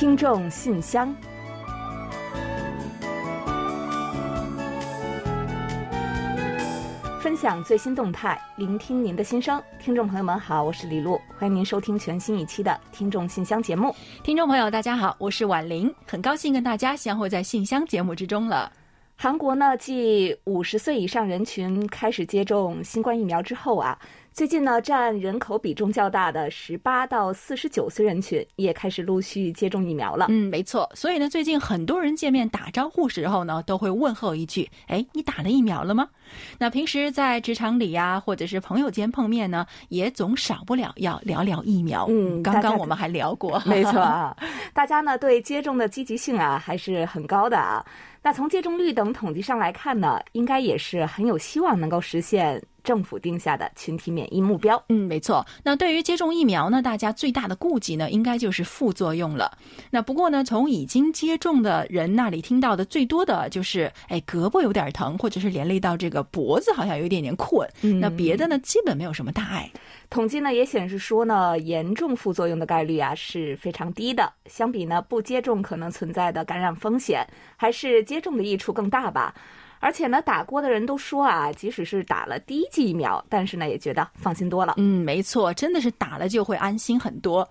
听众信箱，分享最新动态，聆听您的心声。听众朋友们好，我是李璐，欢迎您收听全新一期的《听众信箱》节目。听众朋友，大家好，我是婉玲，很高兴跟大家相会在信箱节目之中了。韩国呢，继五十岁以上人群开始接种新冠疫苗之后啊。最近呢，占人口比重较大的十八到四十九岁人群也开始陆续接种疫苗了。嗯，没错。所以呢，最近很多人见面打招呼时候呢，都会问候一句：“哎，你打了疫苗了吗？”那平时在职场里呀，或者是朋友间碰面呢，也总少不了要聊聊疫苗。嗯，刚刚我们还聊过，没错啊。大家呢对接种的积极性啊还是很高的啊。那从接种率等统计上来看呢，应该也是很有希望能够实现政府定下的群体免疫目标。嗯，没错。那对于接种疫苗呢，大家最大的顾忌呢，应该就是副作用了。那不过呢，从已经接种的人那里听到的最多的就是，哎，胳膊有点疼，或者是连累到这个脖子好像有一点点困。那别的呢，基本没有什么大碍。统计呢也显示说呢，严重副作用的概率啊是非常低的。相比呢不接种可能存在的感染风险，还是接种的益处更大吧。而且呢，打过的人都说啊，即使是打了第一剂疫苗，但是呢，也觉得放心多了。嗯，没错，真的是打了就会安心很多。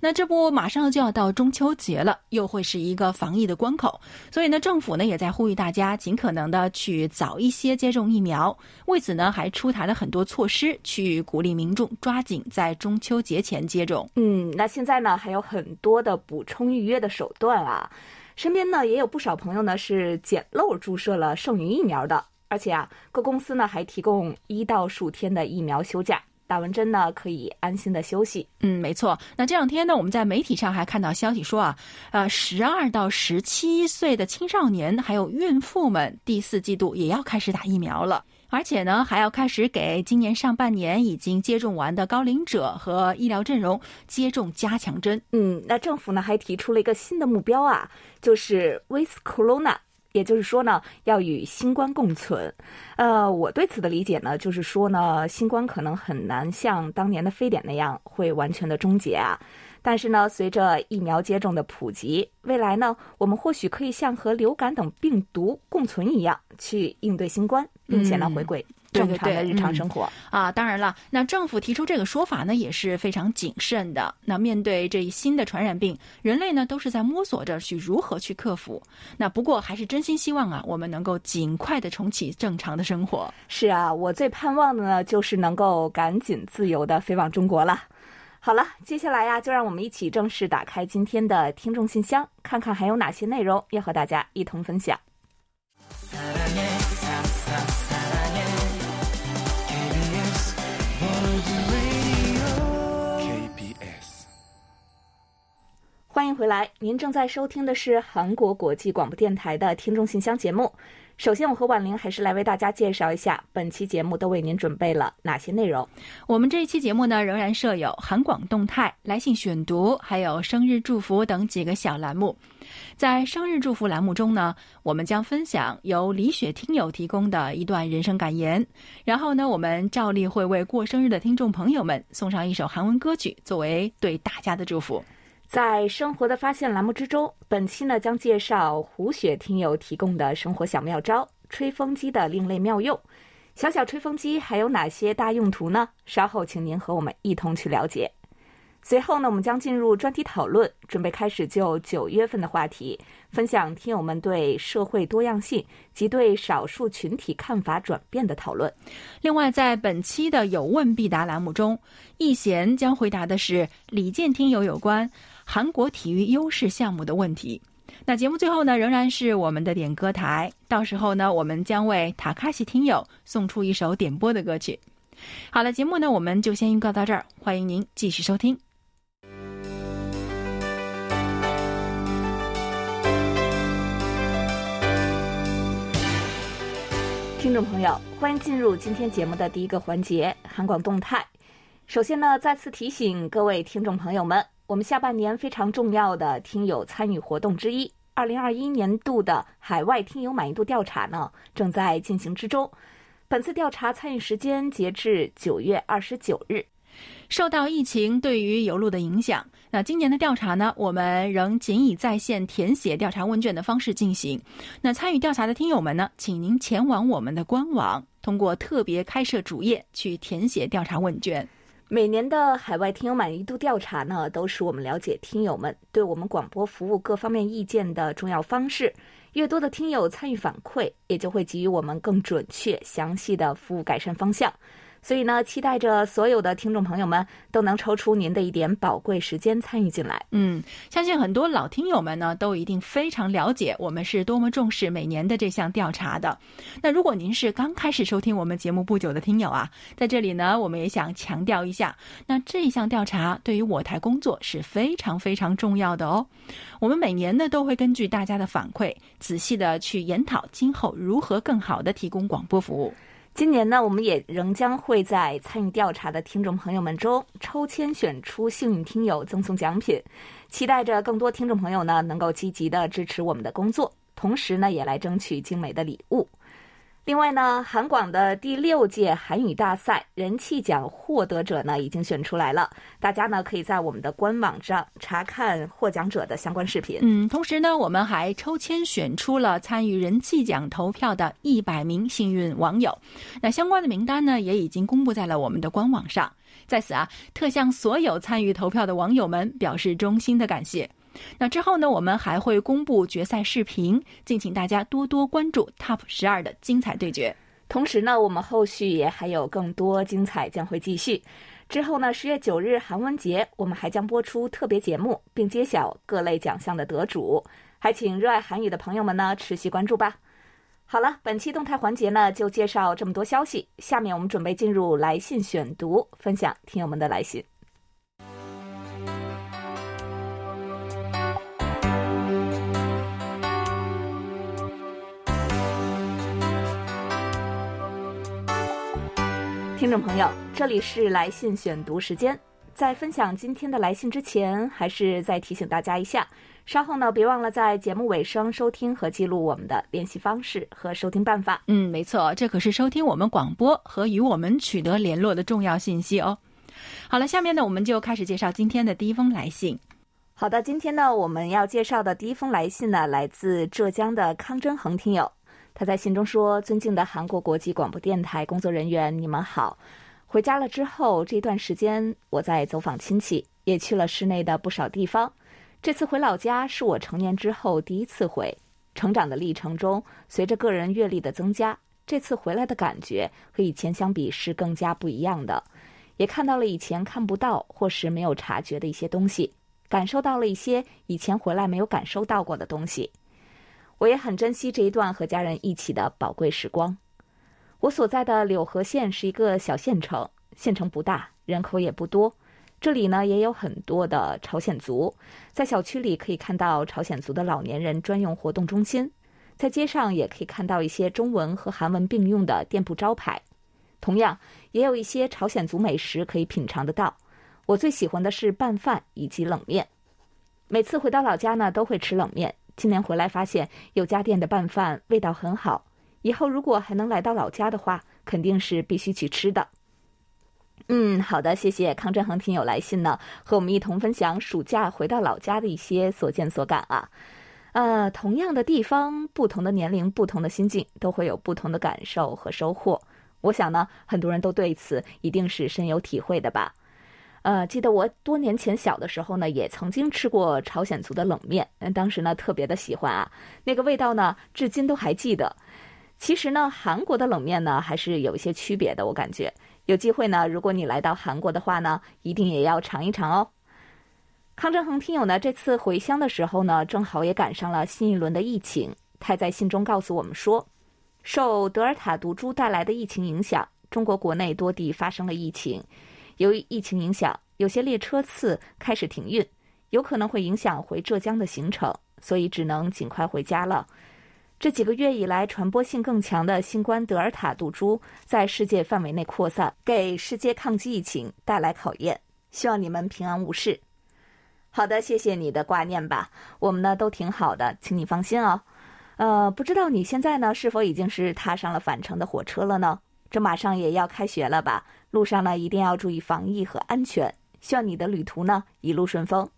那这不马上就要到中秋节了，又会是一个防疫的关口，所以呢，政府呢也在呼吁大家尽可能的去早一些接种疫苗。为此呢，还出台了很多措施，去鼓励民众抓紧在中秋节前接种。嗯，那现在呢，还有很多的补充预约的手段啊。身边呢也有不少朋友呢是捡漏注射了剩余疫苗的，而且啊，各公司呢还提供一到数天的疫苗休假，打完针呢可以安心的休息。嗯，没错。那这两天呢，我们在媒体上还看到消息说啊，呃，十二到十七岁的青少年还有孕妇们第四季度也要开始打疫苗了。而且呢，还要开始给今年上半年已经接种完的高龄者和医疗阵容接种加强针。嗯，那政府呢还提出了一个新的目标啊，就是 with corona，也就是说呢要与新冠共存。呃，我对此的理解呢，就是说呢，新冠可能很难像当年的非典那样会完全的终结啊。但是呢，随着疫苗接种的普及，未来呢，我们或许可以像和流感等病毒共存一样，去应对新冠。并且呢，回归正常的日常生活啊！当然了，那政府提出这个说法呢，也是非常谨慎的。那面对这一新的传染病，人类呢都是在摸索着去如何去克服。那不过还是真心希望啊，我们能够尽快的重启正常的生活。是啊，我最盼望的呢，就是能够赶紧自由的飞往中国了。好了，接下来呀，就让我们一起正式打开今天的听众信箱，看看还有哪些内容要和大家一同分享。欢迎回来，您正在收听的是韩国国际广播电台的听众信箱节目。首先，我和婉玲还是来为大家介绍一下本期节目都为您准备了哪些内容。我们这一期节目呢，仍然设有韩广动态、来信选读，还有生日祝福等几个小栏目。在生日祝福栏目中呢，我们将分享由李雪听友提供的一段人生感言，然后呢，我们照例会为过生日的听众朋友们送上一首韩文歌曲，作为对大家的祝福。在生活的发现栏目之中，本期呢将介绍胡雪听友提供的生活小妙招——吹风机的另类妙用。小小吹风机还有哪些大用途呢？稍后请您和我们一同去了解。随后呢，我们将进入专题讨论，准备开始就九月份的话题分享听友们对社会多样性及对少数群体看法转变的讨论。另外，在本期的有问必答栏目中，易贤将回答的是李健听友有关。韩国体育优势项目的问题。那节目最后呢，仍然是我们的点歌台。到时候呢，我们将为塔卡西听友送出一首点播的歌曲。好了，节目呢，我们就先预告到这儿。欢迎您继续收听。听众朋友，欢迎进入今天节目的第一个环节——韩广动态。首先呢，再次提醒各位听众朋友们。我们下半年非常重要的听友参与活动之一，二零二一年度的海外听友满意度调查呢，正在进行之中。本次调查参与时间截至九月二十九日。受到疫情对于邮路的影响，那今年的调查呢，我们仍仅以在线填写调查问卷的方式进行。那参与调查的听友们呢，请您前往我们的官网，通过特别开设主页去填写调查问卷。每年的海外听友满意度调查呢，都是我们了解听友们对我们广播服务各方面意见的重要方式。越多的听友参与反馈，也就会给予我们更准确、详细的服务改善方向。所以呢，期待着所有的听众朋友们都能抽出您的一点宝贵时间参与进来。嗯，相信很多老听友们呢都一定非常了解我们是多么重视每年的这项调查的。那如果您是刚开始收听我们节目不久的听友啊，在这里呢，我们也想强调一下，那这一项调查对于我台工作是非常非常重要的哦。我们每年呢都会根据大家的反馈，仔细的去研讨今后如何更好的提供广播服务。今年呢，我们也仍将会在参与调查的听众朋友们中抽签选出幸运听友，赠送奖品。期待着更多听众朋友呢能够积极的支持我们的工作，同时呢也来争取精美的礼物。另外呢，韩广的第六届韩语大赛人气奖获得者呢已经选出来了，大家呢可以在我们的官网上查看获奖者的相关视频。嗯，同时呢，我们还抽签选出了参与人气奖投票的一百名幸运网友，那相关的名单呢也已经公布在了我们的官网上。在此啊，特向所有参与投票的网友们表示衷心的感谢。那之后呢，我们还会公布决赛视频，敬请大家多多关注 TOP 十二的精彩对决。同时呢，我们后续也还有更多精彩将会继续。之后呢，十月九日韩文节，我们还将播出特别节目，并揭晓各类奖项的得主。还请热爱韩语的朋友们呢持续关注吧。好了，本期动态环节呢就介绍这么多消息，下面我们准备进入来信选读，分享听友们的来信。听众朋友，这里是来信选读时间。在分享今天的来信之前，还是再提醒大家一下，稍后呢，别忘了在节目尾声收听和记录我们的联系方式和收听办法。嗯，没错，这可是收听我们广播和与我们取得联络的重要信息哦。好了，下面呢，我们就开始介绍今天的第一封来信。好的，今天呢，我们要介绍的第一封来信呢，来自浙江的康真恒听友。他在信中说：“尊敬的韩国国际广播电台工作人员，你们好。回家了之后，这段时间我在走访亲戚，也去了市内的不少地方。这次回老家是我成年之后第一次回。成长的历程中，随着个人阅历的增加，这次回来的感觉和以前相比是更加不一样的。也看到了以前看不到或是没有察觉的一些东西，感受到了一些以前回来没有感受到过的东西。”我也很珍惜这一段和家人一起的宝贵时光。我所在的柳河县是一个小县城，县城不大，人口也不多。这里呢也有很多的朝鲜族，在小区里可以看到朝鲜族的老年人专用活动中心，在街上也可以看到一些中文和韩文并用的店铺招牌。同样，也有一些朝鲜族美食可以品尝得到。我最喜欢的是拌饭以及冷面。每次回到老家呢，都会吃冷面。今年回来发现有家店的拌饭味道很好，以后如果还能来到老家的话，肯定是必须去吃的。嗯，好的，谢谢康振恒听友来信呢，和我们一同分享暑假回到老家的一些所见所感啊。呃，同样的地方，不同的年龄，不同的心境，都会有不同的感受和收获。我想呢，很多人都对此一定是深有体会的吧。呃，记得我多年前小的时候呢，也曾经吃过朝鲜族的冷面，当时呢特别的喜欢啊，那个味道呢至今都还记得。其实呢，韩国的冷面呢还是有一些区别的，我感觉有机会呢，如果你来到韩国的话呢，一定也要尝一尝哦。康振恒听友呢这次回乡的时候呢，正好也赶上了新一轮的疫情，他在信中告诉我们说，受德尔塔毒株带来的疫情影响，中国国内多地发生了疫情。由于疫情影响，有些列车次开始停运，有可能会影响回浙江的行程，所以只能尽快回家了。这几个月以来，传播性更强的新冠德尔塔毒株在世界范围内扩散，给世界抗击疫情带来考验。希望你们平安无事。好的，谢谢你的挂念吧。我们呢都挺好的，请你放心哦。呃，不知道你现在呢是否已经是踏上了返程的火车了呢？这马上也要开学了吧？路上呢一定要注意防疫和安全。希望你的旅途呢一路顺风。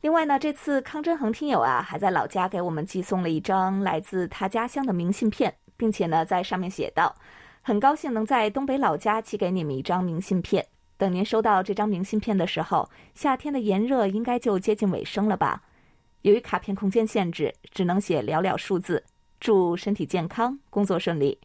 另外呢，这次康真恒听友啊还在老家给我们寄送了一张来自他家乡的明信片，并且呢在上面写道：“很高兴能在东北老家寄给你们一张明信片。等您收到这张明信片的时候，夏天的炎热应该就接近尾声了吧？由于卡片空间限制，只能写寥寥数字。祝身体健康，工作顺利。”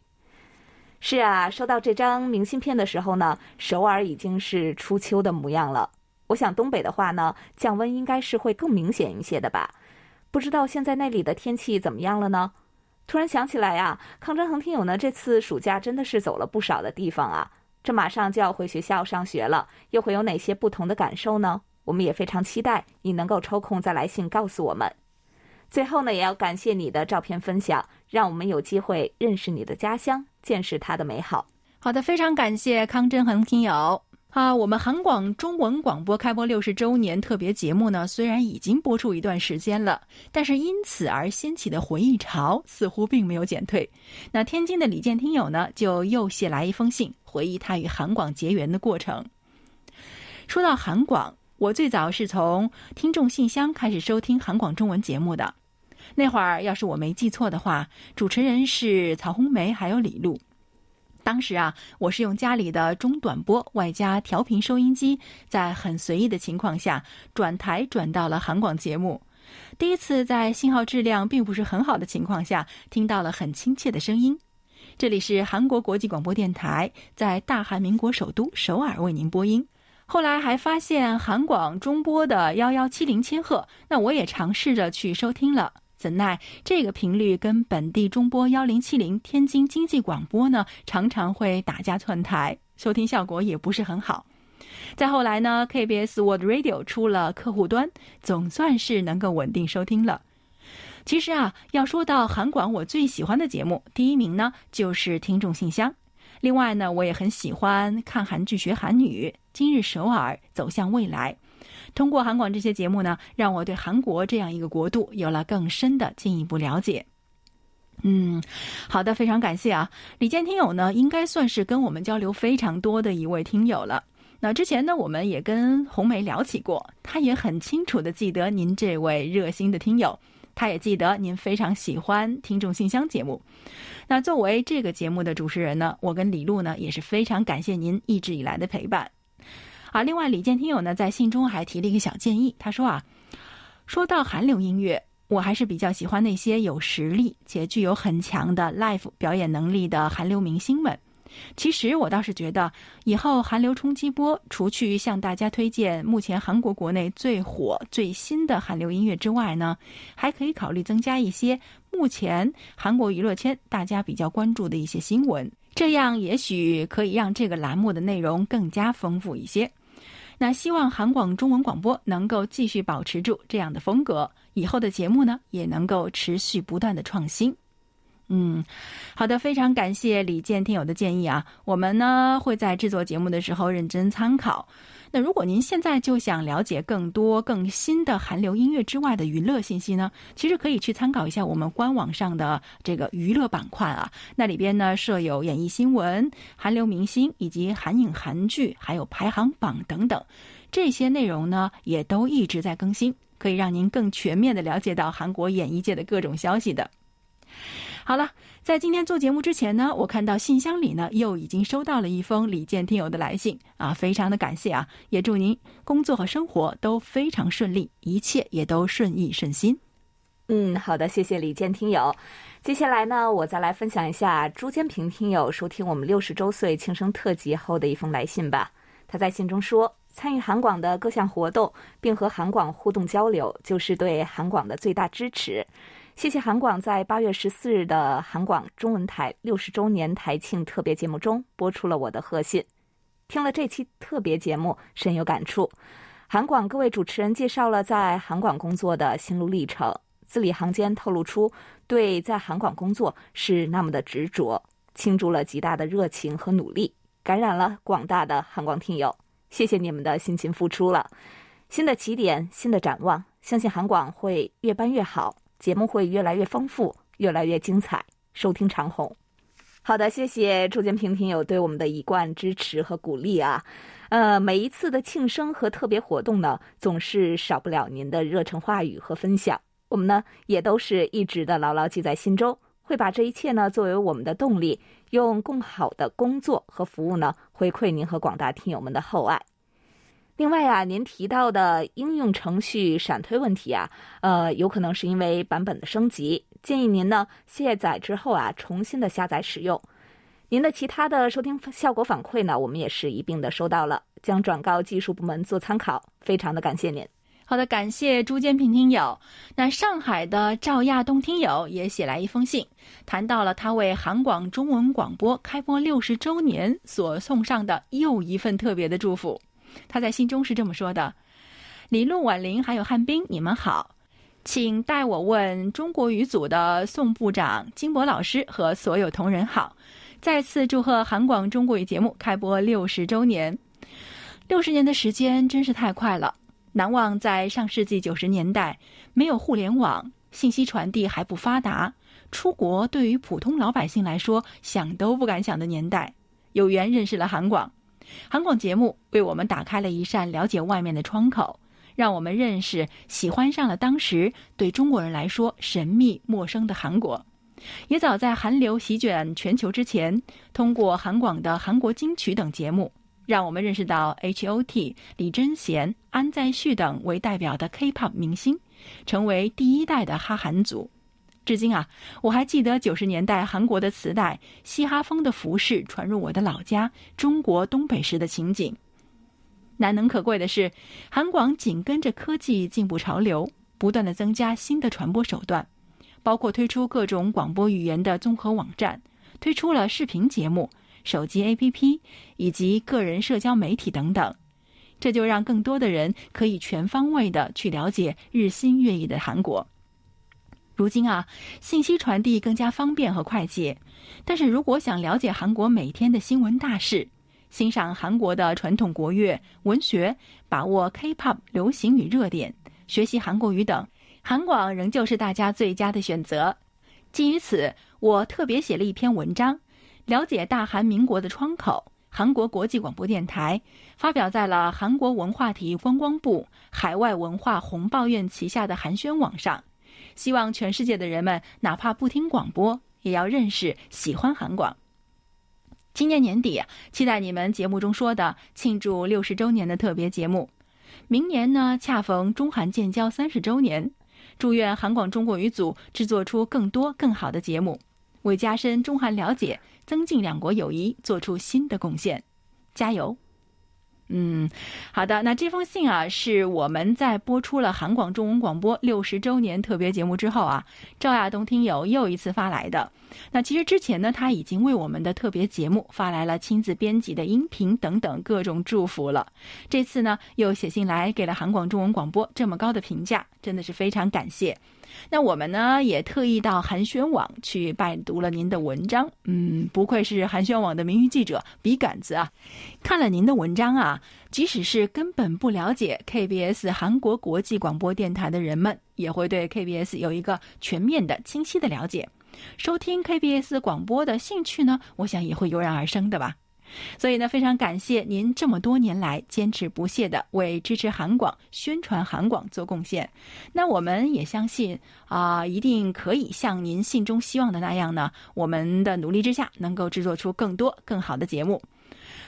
是啊，收到这张明信片的时候呢，首尔已经是初秋的模样了。我想东北的话呢，降温应该是会更明显一些的吧？不知道现在那里的天气怎么样了呢？突然想起来呀，康真恒听友呢，这次暑假真的是走了不少的地方啊。这马上就要回学校上学了，又会有哪些不同的感受呢？我们也非常期待你能够抽空再来信告诉我们。最后呢，也要感谢你的照片分享，让我们有机会认识你的家乡。见识它的美好。好的，非常感谢康真恒听友啊！我们韩广中文广播开播六十周年特别节目呢，虽然已经播出一段时间了，但是因此而掀起的回忆潮似乎并没有减退。那天津的李健听友呢，就又写来一封信，回忆他与韩广结缘的过程。说到韩广，我最早是从听众信箱开始收听韩广中文节目的。那会儿，要是我没记错的话，主持人是曹红梅还有李璐。当时啊，我是用家里的中短波外加调频收音机，在很随意的情况下转台转到了韩广节目。第一次在信号质量并不是很好的情况下，听到了很亲切的声音。这里是韩国国际广播电台，在大韩民国首都首尔为您播音。后来还发现韩广中波的幺幺七零千赫，那我也尝试着去收听了。怎奈这个频率跟本地中波幺零七零天津经济广播呢，常常会打架窜台，收听效果也不是很好。再后来呢，KBS World Radio 出了客户端，总算是能够稳定收听了。其实啊，要说到韩广，我最喜欢的节目，第一名呢就是听众信箱。另外呢，我也很喜欢看韩剧学韩语，今日首尔走向未来。通过韩广这些节目呢，让我对韩国这样一个国度有了更深的进一步了解。嗯，好的，非常感谢啊，李健听友呢，应该算是跟我们交流非常多的一位听友了。那之前呢，我们也跟红梅聊起过，她也很清楚的记得您这位热心的听友，她也记得您非常喜欢听众信箱节目。那作为这个节目的主持人呢，我跟李璐呢也是非常感谢您一直以来的陪伴。啊，另外李健听友呢在信中还提了一个小建议，他说啊，说到韩流音乐，我还是比较喜欢那些有实力且具有很强的 live 表演能力的韩流明星们。其实我倒是觉得，以后韩流冲击波，除去向大家推荐目前韩国国内最火最新的韩流音乐之外呢，还可以考虑增加一些目前韩国娱乐圈大家比较关注的一些新闻，这样也许可以让这个栏目的内容更加丰富一些。那希望韩广中文广播能够继续保持住这样的风格，以后的节目呢也能够持续不断的创新。嗯，好的，非常感谢李健听友的建议啊，我们呢会在制作节目的时候认真参考。那如果您现在就想了解更多更新的韩流音乐之外的娱乐信息呢，其实可以去参考一下我们官网上的这个娱乐板块啊，那里边呢设有演艺新闻、韩流明星以及韩影韩剧，还有排行榜等等，这些内容呢也都一直在更新，可以让您更全面的了解到韩国演艺界的各种消息的。好了。在今天做节目之前呢，我看到信箱里呢又已经收到了一封李健听友的来信啊，非常的感谢啊，也祝您工作和生活都非常顺利，一切也都顺意顺心。嗯，好的，谢谢李健听友。接下来呢，我再来分享一下朱坚平听友收听我们六十周岁庆生特辑后的一封来信吧。他在信中说，参与韩广的各项活动，并和韩广互动交流，就是对韩广的最大支持。谢谢韩广在八月十四日的韩广中文台六十周年台庆特别节目中播出了我的贺信，听了这期特别节目深有感触。韩广各位主持人介绍了在韩广工作的心路历程，字里行间透露出对在韩广工作是那么的执着，倾注了极大的热情和努力，感染了广大的韩广听友。谢谢你们的辛勤付出了，新的起点，新的展望，相信韩广会越办越好。节目会越来越丰富，越来越精彩，收听长虹。好的，谢谢朱建平听友对我们的一贯支持和鼓励啊。呃，每一次的庆生和特别活动呢，总是少不了您的热诚话语和分享。我们呢，也都是一直的牢牢记在心中，会把这一切呢作为我们的动力，用更好的工作和服务呢回馈您和广大听友们的厚爱。另外啊，您提到的应用程序闪退问题啊，呃，有可能是因为版本的升级，建议您呢卸载之后啊，重新的下载使用。您的其他的收听效果反馈呢，我们也是一并的收到了，将转告技术部门做参考。非常的感谢您。好的，感谢朱建平听友。那上海的赵亚东听友也写来一封信，谈到了他为韩广中文广播开播六十周年所送上的又一份特别的祝福。他在信中是这么说的：“李璐、婉玲还有汉斌，你们好，请代我问中国语组的宋部长、金博老师和所有同仁好。再次祝贺韩广中国语节目开播六十周年。六十年的时间真是太快了，难忘在上世纪九十年代，没有互联网，信息传递还不发达，出国对于普通老百姓来说想都不敢想的年代，有缘认识了韩广。”韩广节目为我们打开了一扇了解外面的窗口，让我们认识、喜欢上了当时对中国人来说神秘陌生的韩国。也早在韩流席卷全球之前，通过韩广的韩国金曲等节目，让我们认识到 H.O.T、李贞贤、安在旭等为代表的 K-pop 明星，成为第一代的哈韩族。至今啊，我还记得九十年代韩国的磁带，嘻哈风的服饰传入我的老家中国东北时的情景。难能可贵的是，韩广紧跟着科技进步潮流，不断的增加新的传播手段，包括推出各种广播语言的综合网站，推出了视频节目、手机 APP 以及个人社交媒体等等，这就让更多的人可以全方位的去了解日新月异的韩国。如今啊，信息传递更加方便和快捷，但是如果想了解韩国每天的新闻大事，欣赏韩国的传统国乐、文学，把握 K-pop 流行与热点，学习韩国语等，韩广仍旧是大家最佳的选择。基于此，我特别写了一篇文章，了解大韩民国的窗口——韩国国际广播电台，发表在了韩国文化体育观光部海外文化红报院旗下的韩宣网上。希望全世界的人们，哪怕不听广播，也要认识、喜欢韩广。今年年底，期待你们节目中说的庆祝六十周年的特别节目。明年呢，恰逢中韩建交三十周年，祝愿韩广中国语组制作出更多更好的节目，为加深中韩了解、增进两国友谊做出新的贡献。加油！嗯，好的。那这封信啊，是我们在播出了韩广中文广播六十周年特别节目之后啊，赵亚东听友又一次发来的。那其实之前呢，他已经为我们的特别节目发来了亲自编辑的音频等等各种祝福了。这次呢，又写信来给了韩广中文广播这么高的评价，真的是非常感谢。那我们呢，也特意到韩宣网去拜读了您的文章。嗯，不愧是韩宣网的名誉记者，笔杆子啊！看了您的文章啊，即使是根本不了解 KBS 韩国国际广播电台的人们，也会对 KBS 有一个全面的、清晰的了解。收听 KBS 广播的兴趣呢，我想也会油然而生的吧。所以呢，非常感谢您这么多年来坚持不懈的为支持韩广、宣传韩广做贡献。那我们也相信啊，一定可以像您信中希望的那样呢，我们的努力之下，能够制作出更多更好的节目。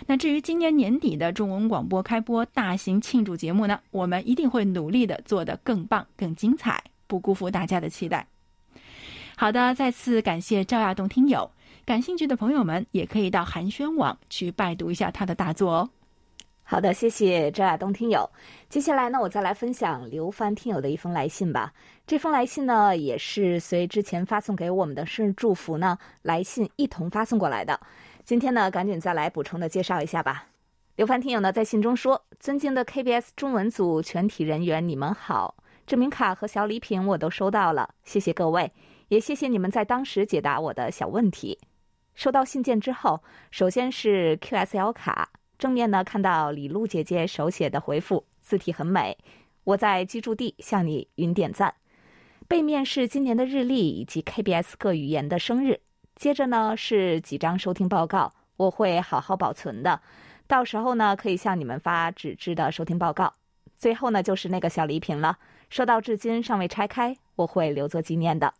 那至于今年年底的中文广播开播大型庆祝节目呢，我们一定会努力的做得更棒、更精彩，不辜负大家的期待。好的，再次感谢赵亚东听友。感兴趣的朋友们也可以到寒暄网去拜读一下他的大作哦。好的，谢谢周亚东听友。接下来呢，我再来分享刘帆听友的一封来信吧。这封来信呢，也是随之前发送给我们的生日祝福呢来信一同发送过来的。今天呢，赶紧再来补充的介绍一下吧。刘帆听友呢在信中说：“尊敬的 KBS 中文组全体人员，你们好，证明卡和小礼品我都收到了，谢谢各位，也谢谢你们在当时解答我的小问题。”收到信件之后，首先是 QSL 卡，正面呢看到李璐姐姐手写的回复，字体很美。我在居住地向你云点赞。背面是今年的日历以及 KBS 各语言的生日。接着呢是几张收听报告，我会好好保存的，到时候呢可以向你们发纸质的收听报告。最后呢就是那个小礼品了，收到至今尚未拆开，我会留作纪念的。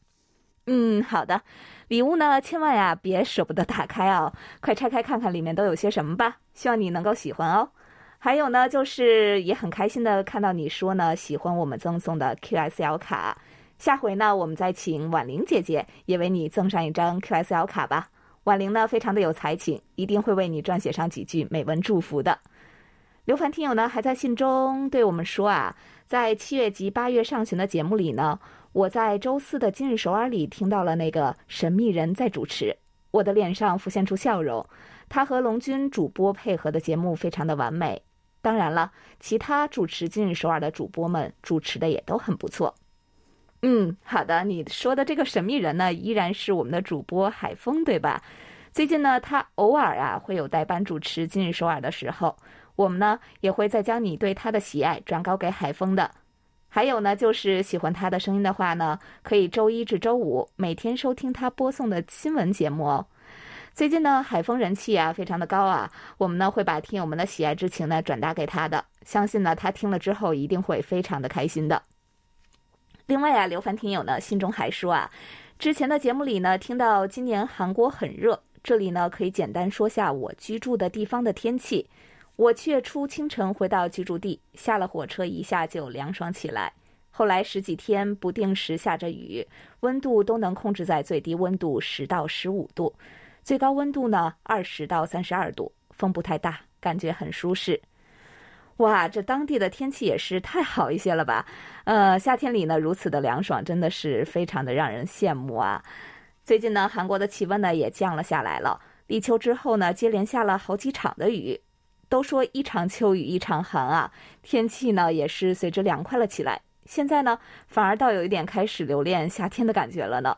嗯，好的，礼物呢千万呀别舍不得打开哦，快拆开看看里面都有些什么吧，希望你能够喜欢哦。还有呢，就是也很开心的看到你说呢喜欢我们赠送的 QSL 卡，下回呢我们再请婉玲姐姐也为你赠上一张 QSL 卡吧。婉玲呢非常的有才情，一定会为你撰写上几句美文祝福的。刘凡听友呢还在信中对我们说啊，在七月及八月上旬的节目里呢，我在周四的今日首尔里听到了那个神秘人在主持，我的脸上浮现出笑容。他和龙军主播配合的节目非常的完美。当然了，其他主持今日首尔的主播们主持的也都很不错。嗯，好的，你说的这个神秘人呢，依然是我们的主播海峰，对吧？最近呢，他偶尔啊会有代班主持今日首尔的时候，我们呢也会再将你对他的喜爱转告给海峰的。还有呢，就是喜欢他的声音的话呢，可以周一至周五每天收听他播送的新闻节目哦。最近呢，海风人气啊非常的高啊，我们呢会把听友们的喜爱之情呢转达给他的，相信呢他听了之后一定会非常的开心的。另外啊，刘凡听友呢信中还说啊，之前的节目里呢听到今年韩国很热，这里呢可以简单说下我居住的地方的天气。我七月初清晨回到居住地，下了火车一下就凉爽起来，后来十几天不定时下着雨，温度都能控制在最低温度十到十五度。最高温度呢，二十到三十二度，风不太大，感觉很舒适。哇，这当地的天气也是太好一些了吧？呃，夏天里呢如此的凉爽，真的是非常的让人羡慕啊。最近呢，韩国的气温呢也降了下来了。立秋之后呢，接连下了好几场的雨，都说一场秋雨一场寒啊，天气呢也是随之凉快了起来。现在呢，反而倒有一点开始留恋夏天的感觉了呢。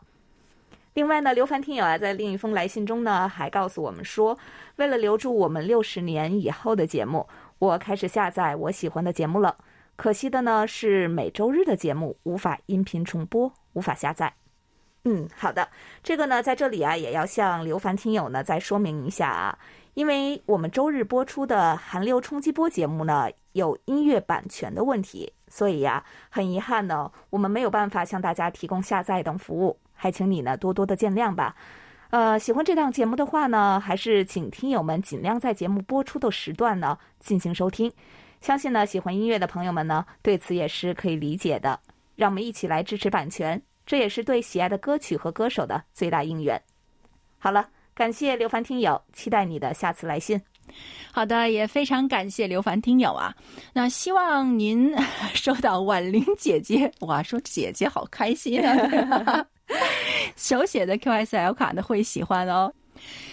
另外呢，刘凡听友啊，在另一封来信中呢，还告诉我们说，为了留住我们六十年以后的节目，我开始下载我喜欢的节目了。可惜的呢，是每周日的节目无法音频重播，无法下载。嗯，好的，这个呢，在这里啊，也要向刘凡听友呢再说明一下啊，因为我们周日播出的韩流冲击波节目呢，有音乐版权的问题，所以呀，很遗憾呢，我们没有办法向大家提供下载等服务。还请你呢多多的见谅吧，呃，喜欢这档节目的话呢，还是请听友们尽量在节目播出的时段呢进行收听。相信呢喜欢音乐的朋友们呢对此也是可以理解的。让我们一起来支持版权，这也是对喜爱的歌曲和歌手的最大应援。好了，感谢刘凡听友，期待你的下次来信。好的，也非常感谢刘凡听友啊。那希望您 收到婉玲姐姐，哇，说姐姐好开心啊。手写的 QSL 卡呢会喜欢哦。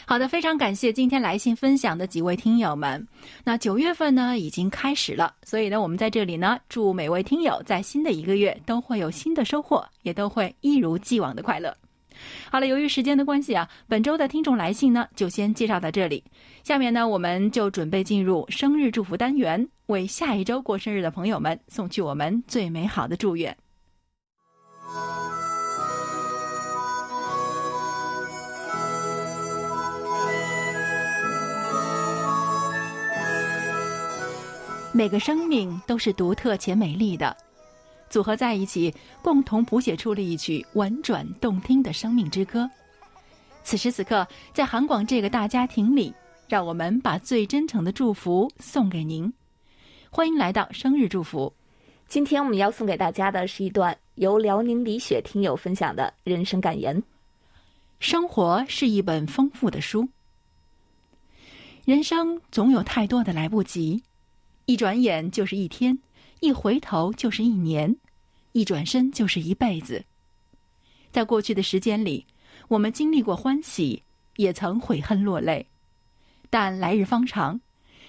好的，非常感谢今天来信分享的几位听友们。那九月份呢已经开始了，所以呢我们在这里呢祝每位听友在新的一个月都会有新的收获，也都会一如既往的快乐。好了，由于时间的关系啊，本周的听众来信呢就先介绍到这里。下面呢我们就准备进入生日祝福单元，为下一周过生日的朋友们送去我们最美好的祝愿。每个生命都是独特且美丽的，组合在一起，共同谱写出了一曲婉转动听的生命之歌。此时此刻，在韩广这个大家庭里，让我们把最真诚的祝福送给您。欢迎来到生日祝福。今天我们要送给大家的是一段由辽宁李雪听友分享的人生感言：生活是一本丰富的书，人生总有太多的来不及。一转眼就是一天，一回头就是一年，一转身就是一辈子。在过去的时间里，我们经历过欢喜，也曾悔恨落泪。但来日方长，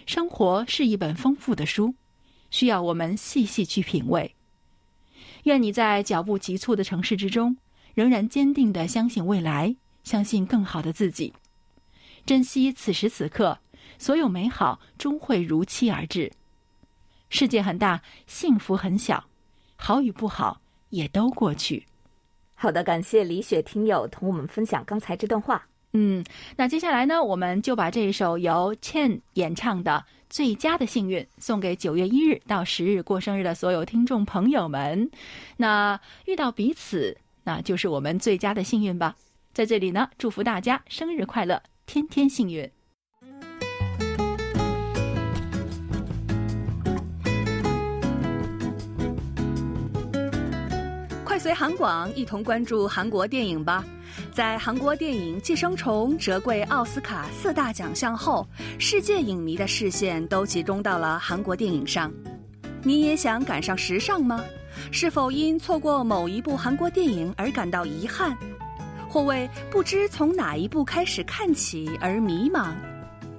生活是一本丰富的书，需要我们细细去品味。愿你在脚步急促的城市之中，仍然坚定的相信未来，相信更好的自己，珍惜此时此刻，所有美好终会如期而至。世界很大，幸福很小，好与不好也都过去。好的，感谢李雪听友同我们分享刚才这段话。嗯，那接下来呢，我们就把这一首由 Chen 演唱的《最佳的幸运》送给九月一日到十日过生日的所有听众朋友们。那遇到彼此，那就是我们最佳的幸运吧。在这里呢，祝福大家生日快乐，天天幸运。随韩广一同关注韩国电影吧！在韩国电影《寄生虫》折桂奥斯卡四大奖项后，世界影迷的视线都集中到了韩国电影上。你也想赶上时尚吗？是否因错过某一部韩国电影而感到遗憾？或为不知从哪一部开始看起而迷茫。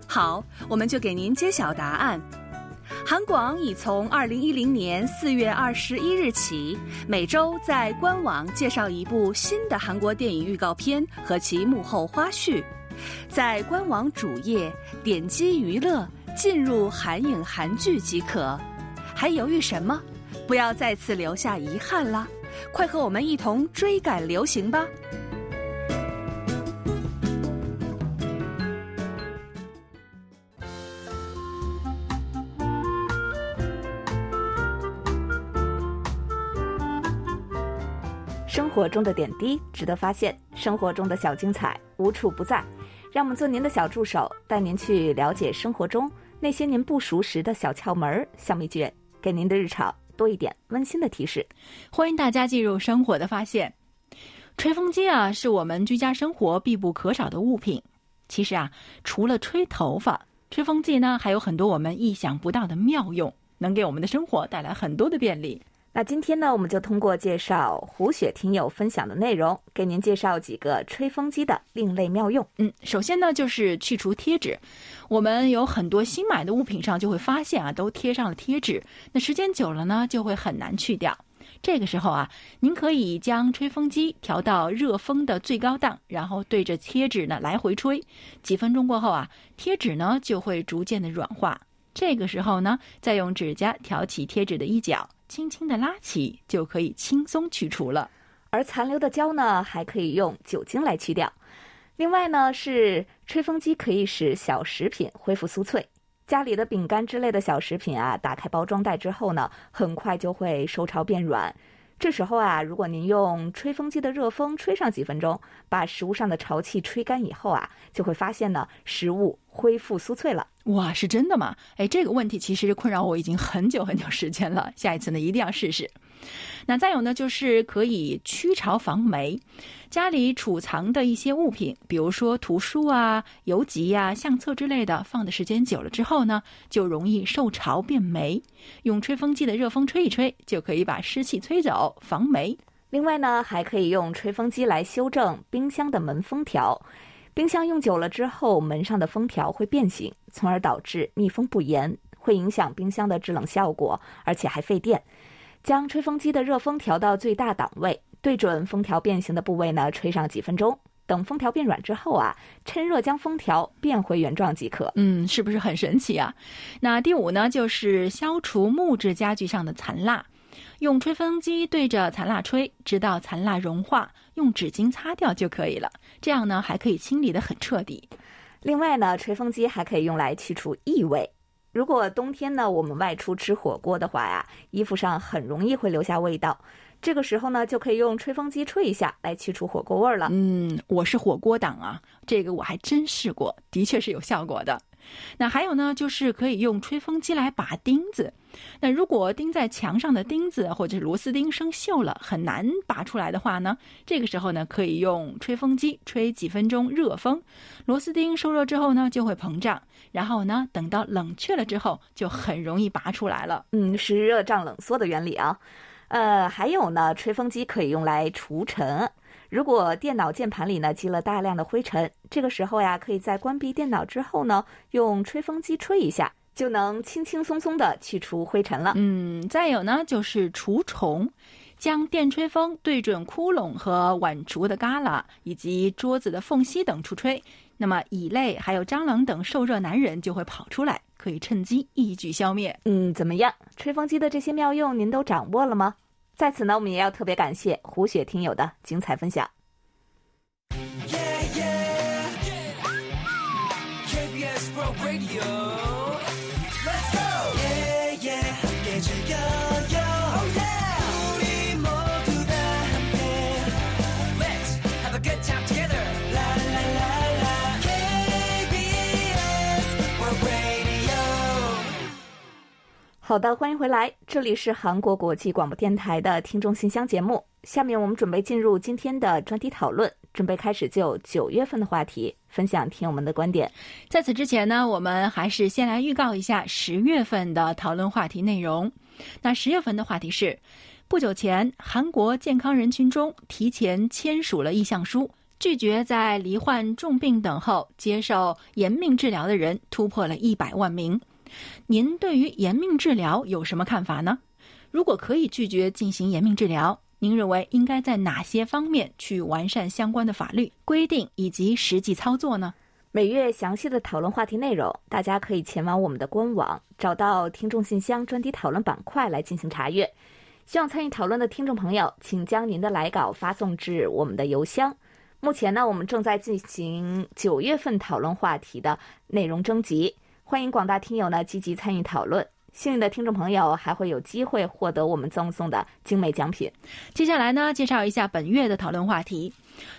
好，我们就给您揭晓答案。韩广已从二零一零年四月二十一日起，每周在官网介绍一部新的韩国电影预告片和其幕后花絮。在官网主页点击娱乐，进入韩影韩剧即可。还犹豫什么？不要再次留下遗憾啦！快和我们一同追赶流行吧！生活中的点滴值得发现，生活中的小精彩无处不在。让我们做您的小助手，带您去了解生活中那些您不熟识的小窍门、小秘诀，给您的日常多一点温馨的提示。欢迎大家进入生活的发现。吹风机啊，是我们居家生活必不可少的物品。其实啊，除了吹头发，吹风机呢还有很多我们意想不到的妙用，能给我们的生活带来很多的便利。那今天呢，我们就通过介绍胡雪听友分享的内容，给您介绍几个吹风机的另类妙用。嗯，首先呢，就是去除贴纸。我们有很多新买的物品上就会发现啊，都贴上了贴纸。那时间久了呢，就会很难去掉。这个时候啊，您可以将吹风机调到热风的最高档，然后对着贴纸呢来回吹。几分钟过后啊，贴纸呢就会逐渐的软化。这个时候呢，再用指甲挑起贴纸的一角。轻轻的拉起就可以轻松去除了，而残留的胶呢，还可以用酒精来去掉。另外呢，是吹风机可以使小食品恢复酥脆。家里的饼干之类的小食品啊，打开包装袋之后呢，很快就会收潮变软。这时候啊，如果您用吹风机的热风吹上几分钟，把食物上的潮气吹干以后啊，就会发现呢，食物恢复酥脆了。哇，是真的吗？哎，这个问题其实困扰我已经很久很久时间了。下一次呢，一定要试试。那再有呢，就是可以驱潮防霉。家里储藏的一些物品，比如说图书啊、邮集呀、相册之类的，放的时间久了之后呢，就容易受潮变霉。用吹风机的热风吹一吹，就可以把湿气吹走，防霉。另外呢，还可以用吹风机来修正冰箱的门封条。冰箱用久了之后，门上的封条会变形，从而导致密封不严，会影响冰箱的制冷效果，而且还费电。将吹风机的热风调到最大档位。对准封条变形的部位呢，吹上几分钟，等封条变软之后啊，趁热将封条变回原状即可。嗯，是不是很神奇啊？那第五呢，就是消除木质家具上的残蜡，用吹风机对着残蜡吹，直到残蜡融化，用纸巾擦掉就可以了。这样呢，还可以清理的很彻底。另外呢，吹风机还可以用来去除异味。如果冬天呢，我们外出吃火锅的话呀，衣服上很容易会留下味道。这个时候呢，就可以用吹风机吹一下，来去除火锅味儿了。嗯，我是火锅党啊，这个我还真试过，的确是有效果的。那还有呢，就是可以用吹风机来拔钉子。那如果钉在墙上的钉子或者是螺丝钉生锈了，很难拔出来的话呢，这个时候呢，可以用吹风机吹几分钟热风，螺丝钉受热之后呢，就会膨胀，然后呢，等到冷却了之后，就很容易拔出来了。嗯，是热胀冷缩的原理啊。呃，还有呢，吹风机可以用来除尘。如果电脑键盘里呢积了大量的灰尘，这个时候呀，可以在关闭电脑之后呢，用吹风机吹一下，就能轻轻松松的去除灰尘了。嗯，再有呢，就是除虫，将电吹风对准窟窿和碗橱的旮旯以及桌子的缝隙等处吹，那么蚁类还有蟑螂等受热男人就会跑出来，可以趁机一举消灭。嗯，怎么样？吹风机的这些妙用您都掌握了吗？在此呢，我们也要特别感谢胡雪听友的精彩分享。好的，欢迎回来，这里是韩国国际广播电台的听众信箱节目。下面我们准备进入今天的专题讨论，准备开始就九月份的话题分享听友们的观点。在此之前呢，我们还是先来预告一下十月份的讨论话题内容。那十月份的话题是：不久前，韩国健康人群中提前签署了意向书，拒绝在罹患重病等候接受延命治疗的人突破了一百万名。您对于延命治疗有什么看法呢？如果可以拒绝进行延命治疗，您认为应该在哪些方面去完善相关的法律规定以及实际操作呢？每月详细的讨论话题内容，大家可以前往我们的官网，找到听众信箱专题讨论板块来进行查阅。希望参与讨论的听众朋友，请将您的来稿发送至我们的邮箱。目前呢，我们正在进行九月份讨论话题的内容征集，欢迎广大听友呢积极参与讨论。幸运的听众朋友还会有机会获得我们赠送的精美奖品。接下来呢，介绍一下本月的讨论话题。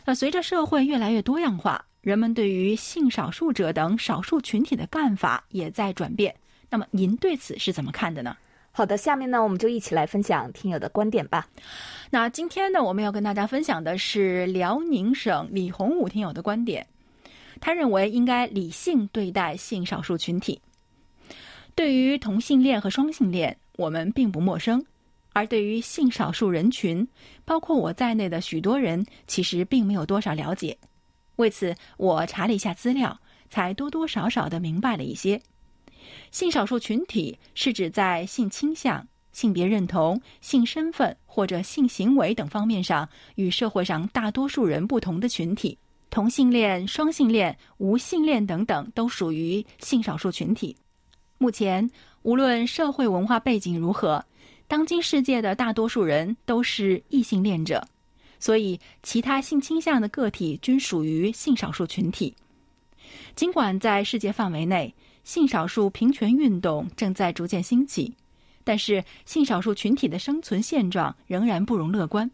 那随着社会越来越多样化，人们对于性少数者等少数群体的看法也在转变。那么您对此是怎么看的呢？好的，下面呢，我们就一起来分享听友的观点吧。那今天呢，我们要跟大家分享的是辽宁省李洪武听友的观点。他认为应该理性对待性少数群体。对于同性恋和双性恋，我们并不陌生；而对于性少数人群，包括我在内的许多人，其实并没有多少了解。为此，我查了一下资料，才多多少少的明白了一些。性少数群体是指在性倾向、性别认同、性身份或者性行为等方面上与社会上大多数人不同的群体。同性恋、双性恋、无性恋等等都属于性少数群体。目前，无论社会文化背景如何，当今世界的大多数人都是异性恋者，所以其他性倾向的个体均属于性少数群体。尽管在世界范围内，性少数平权运动正在逐渐兴起，但是性少数群体的生存现状仍然不容乐观。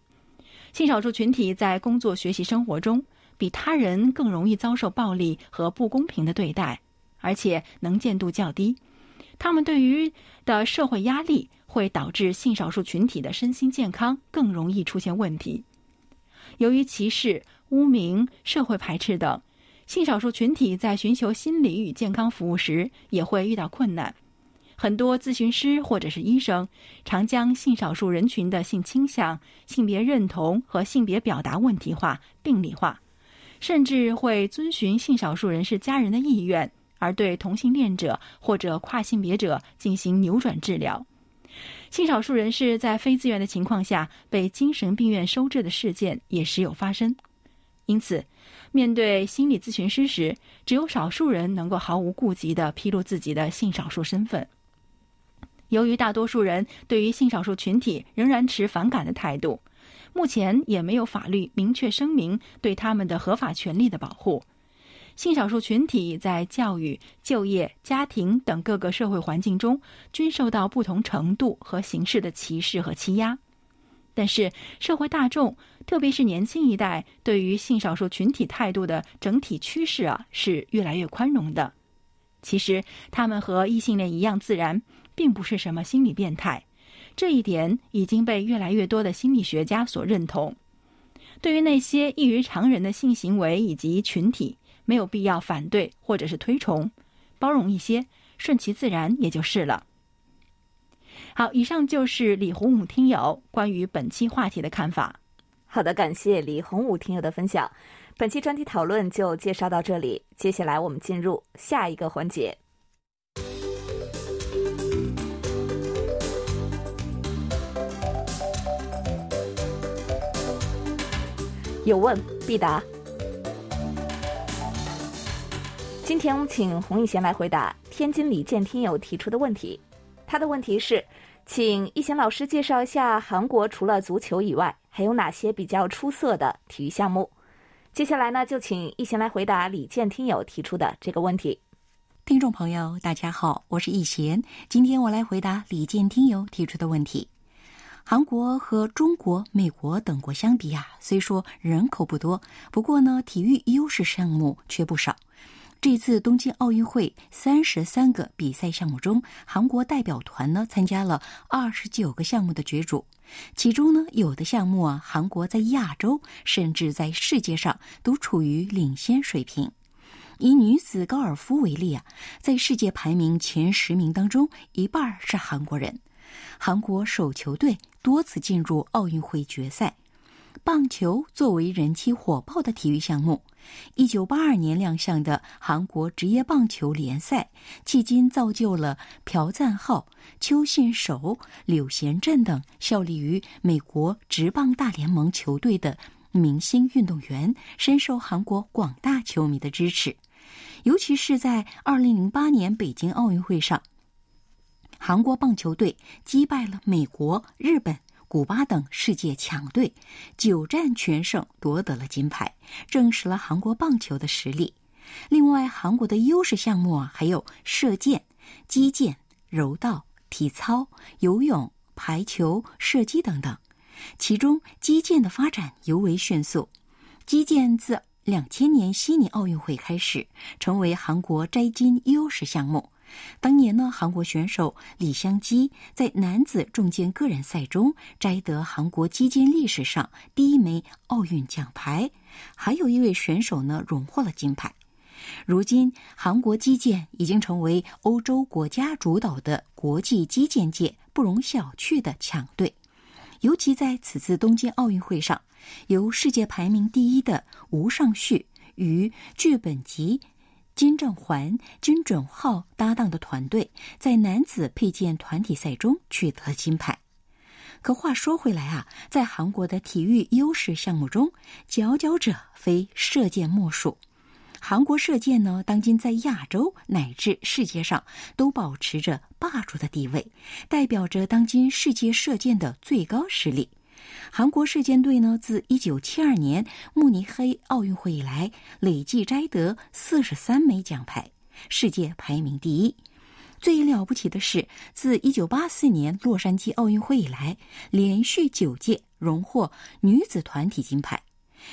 性少数群体在工作、学习、生活中，比他人更容易遭受暴力和不公平的对待，而且能见度较低。他们对于的社会压力会导致性少数群体的身心健康更容易出现问题。由于歧视、污名、社会排斥等，性少数群体在寻求心理与健康服务时也会遇到困难。很多咨询师或者是医生常将性少数人群的性倾向、性别认同和性别表达问题化、病理化，甚至会遵循性少数人士家人的意愿。而对同性恋者或者跨性别者进行扭转治疗，性少数人士在非自愿的情况下被精神病院收治的事件也时有发生。因此，面对心理咨询师时，只有少数人能够毫无顾忌地披露自己的性少数身份。由于大多数人对于性少数群体仍然持反感的态度，目前也没有法律明确声明对他们的合法权利的保护。性少数群体在教育、就业、家庭等各个社会环境中，均受到不同程度和形式的歧视和欺压。但是，社会大众，特别是年轻一代，对于性少数群体态度的整体趋势啊，是越来越宽容的。其实，他们和异性恋一样自然，并不是什么心理变态。这一点已经被越来越多的心理学家所认同。对于那些异于常人的性行为以及群体，没有必要反对或者是推崇，包容一些，顺其自然也就是了。好，以上就是李洪武听友关于本期话题的看法。好的，感谢李洪武听友的分享。本期专题讨论就介绍到这里，接下来我们进入下一个环节。有问必答。今天我们请洪一贤来回答天津李健听友提出的问题。他的问题是，请一贤老师介绍一下韩国除了足球以外，还有哪些比较出色的体育项目？接下来呢，就请一贤来回答李健听友提出的这个问题。听众朋友，大家好，我是易贤。今天我来回答李健听友提出的问题。韩国和中国、美国等国相比啊，虽说人口不多，不过呢，体育优势项目却不少。这次东京奥运会三十三个比赛项目中，韩国代表团呢参加了二十九个项目的角逐，其中呢有的项目啊，韩国在亚洲甚至在世界上都处于领先水平。以女子高尔夫为例啊，在世界排名前十名当中，一半是韩国人。韩国手球队多次进入奥运会决赛。棒球作为人气火爆的体育项目，一九八二年亮相的韩国职业棒球联赛，迄今造就了朴赞浩、邱信守、柳贤镇等效力于美国职棒大联盟球队的明星运动员，深受韩国广大球迷的支持。尤其是在二零零八年北京奥运会上。韩国棒球队击败了美国、日本、古巴等世界强队，九战全胜，夺得了金牌，证实了韩国棒球的实力。另外，韩国的优势项目啊，还有射箭、击剑、柔道、体操、游泳、排球、射击等等。其中，击剑的发展尤为迅速。击剑自两千年悉尼奥运会开始，成为韩国摘金优势项目。当年呢，韩国选手李相基在男子重剑个人赛中摘得韩国击剑历史上第一枚奥运奖牌，还有一位选手呢荣获了金牌。如今，韩国击剑已经成为欧洲国家主导的国际击剑界不容小觑的强队。尤其在此次东京奥运会上，由世界排名第一的吴尚旭与剧本吉。金正桓、金准浩搭档的团队在男子佩剑团体赛中取得了金牌。可话说回来啊，在韩国的体育优势项目中，佼佼者非射箭莫属。韩国射箭呢，当今在亚洲乃至世界上都保持着霸主的地位，代表着当今世界射箭的最高实力。韩国射箭队呢，自1972年慕尼黑奥运会以来，累计摘得43枚奖牌，世界排名第一。最了不起的是，自1984年洛杉矶奥运会以来，连续九届荣获女子团体金牌。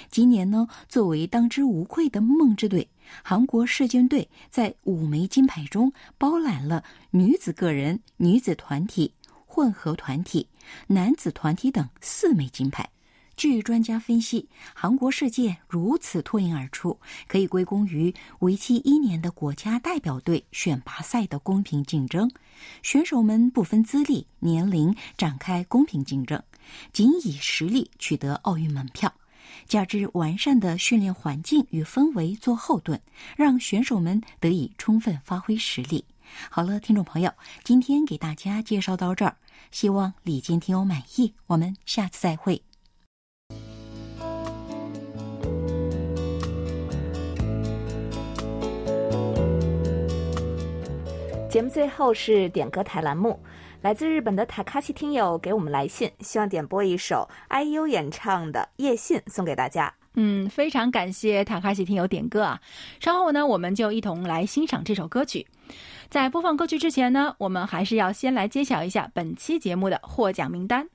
今年呢，作为当之无愧的梦之队，韩国射箭队在五枚金牌中包揽了女子个人、女子团体。混合团体、男子团体等四枚金牌。据专家分析，韩国射箭如此脱颖而出，可以归功于为期一年的国家代表队选拔赛的公平竞争。选手们不分资历、年龄展开公平竞争，仅以实力取得奥运门票。加之完善的训练环境与氛围做后盾，让选手们得以充分发挥实力。好了，听众朋友，今天给大家介绍到这儿。希望李健听友满意，我们下次再会。节目最后是点歌台栏目，来自日本的塔卡西听友给我们来信，希望点播一首 IU 演唱的《夜信》送给大家。嗯，非常感谢塔卡西听友点歌啊！稍后呢，我们就一同来欣赏这首歌曲。在播放歌曲之前呢，我们还是要先来揭晓一下本期节目的获奖名单。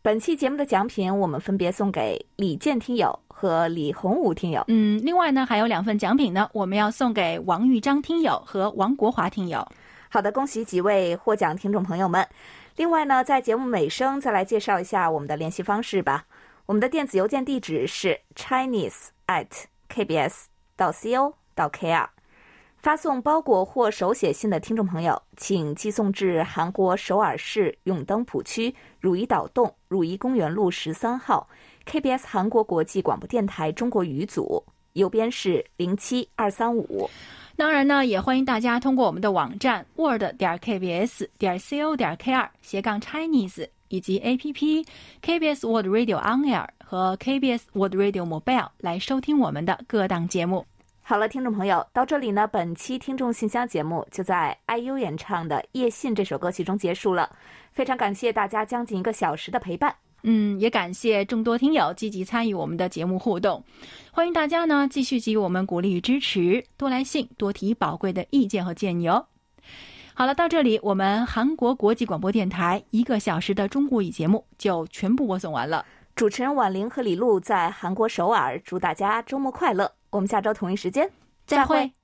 本期节目的奖品，我们分别送给李健听友和李洪武听友。嗯，另外呢，还有两份奖品呢，我们要送给王玉章听友和王国华听友。好的，恭喜几位获奖听众朋友们。另外呢，在节目尾声再来介绍一下我们的联系方式吧。我们的电子邮件地址是 chinese at kbs 到 co 到 kr。发送包裹或手写信的听众朋友，请寄送至韩国首尔市永登浦区汝矣岛洞汝矣公园路十三号 KBS 韩国国际广播电台中国语组，邮编是零七二三五。当然呢，也欢迎大家通过我们的网站 word 点 kbs 点 co 点 kr 斜杠 Chinese 以及 APP KBS word Radio On Air 和 kbs word Radio Mobile 来收听我们的各档节目。好了，听众朋友，到这里呢，本期听众信箱节目就在 IU 演唱的《夜信》这首歌曲中结束了。非常感谢大家将近一个小时的陪伴，嗯，也感谢众多听友积极参与我们的节目互动，欢迎大家呢继续给予我们鼓励与支持，多来信，多提宝贵的意见和建议哦。好了，到这里我们韩国国际广播电台一个小时的中国语节目就全部播送完了。主持人婉玲和李璐在韩国首尔，祝大家周末快乐。我们下周同一时间再会。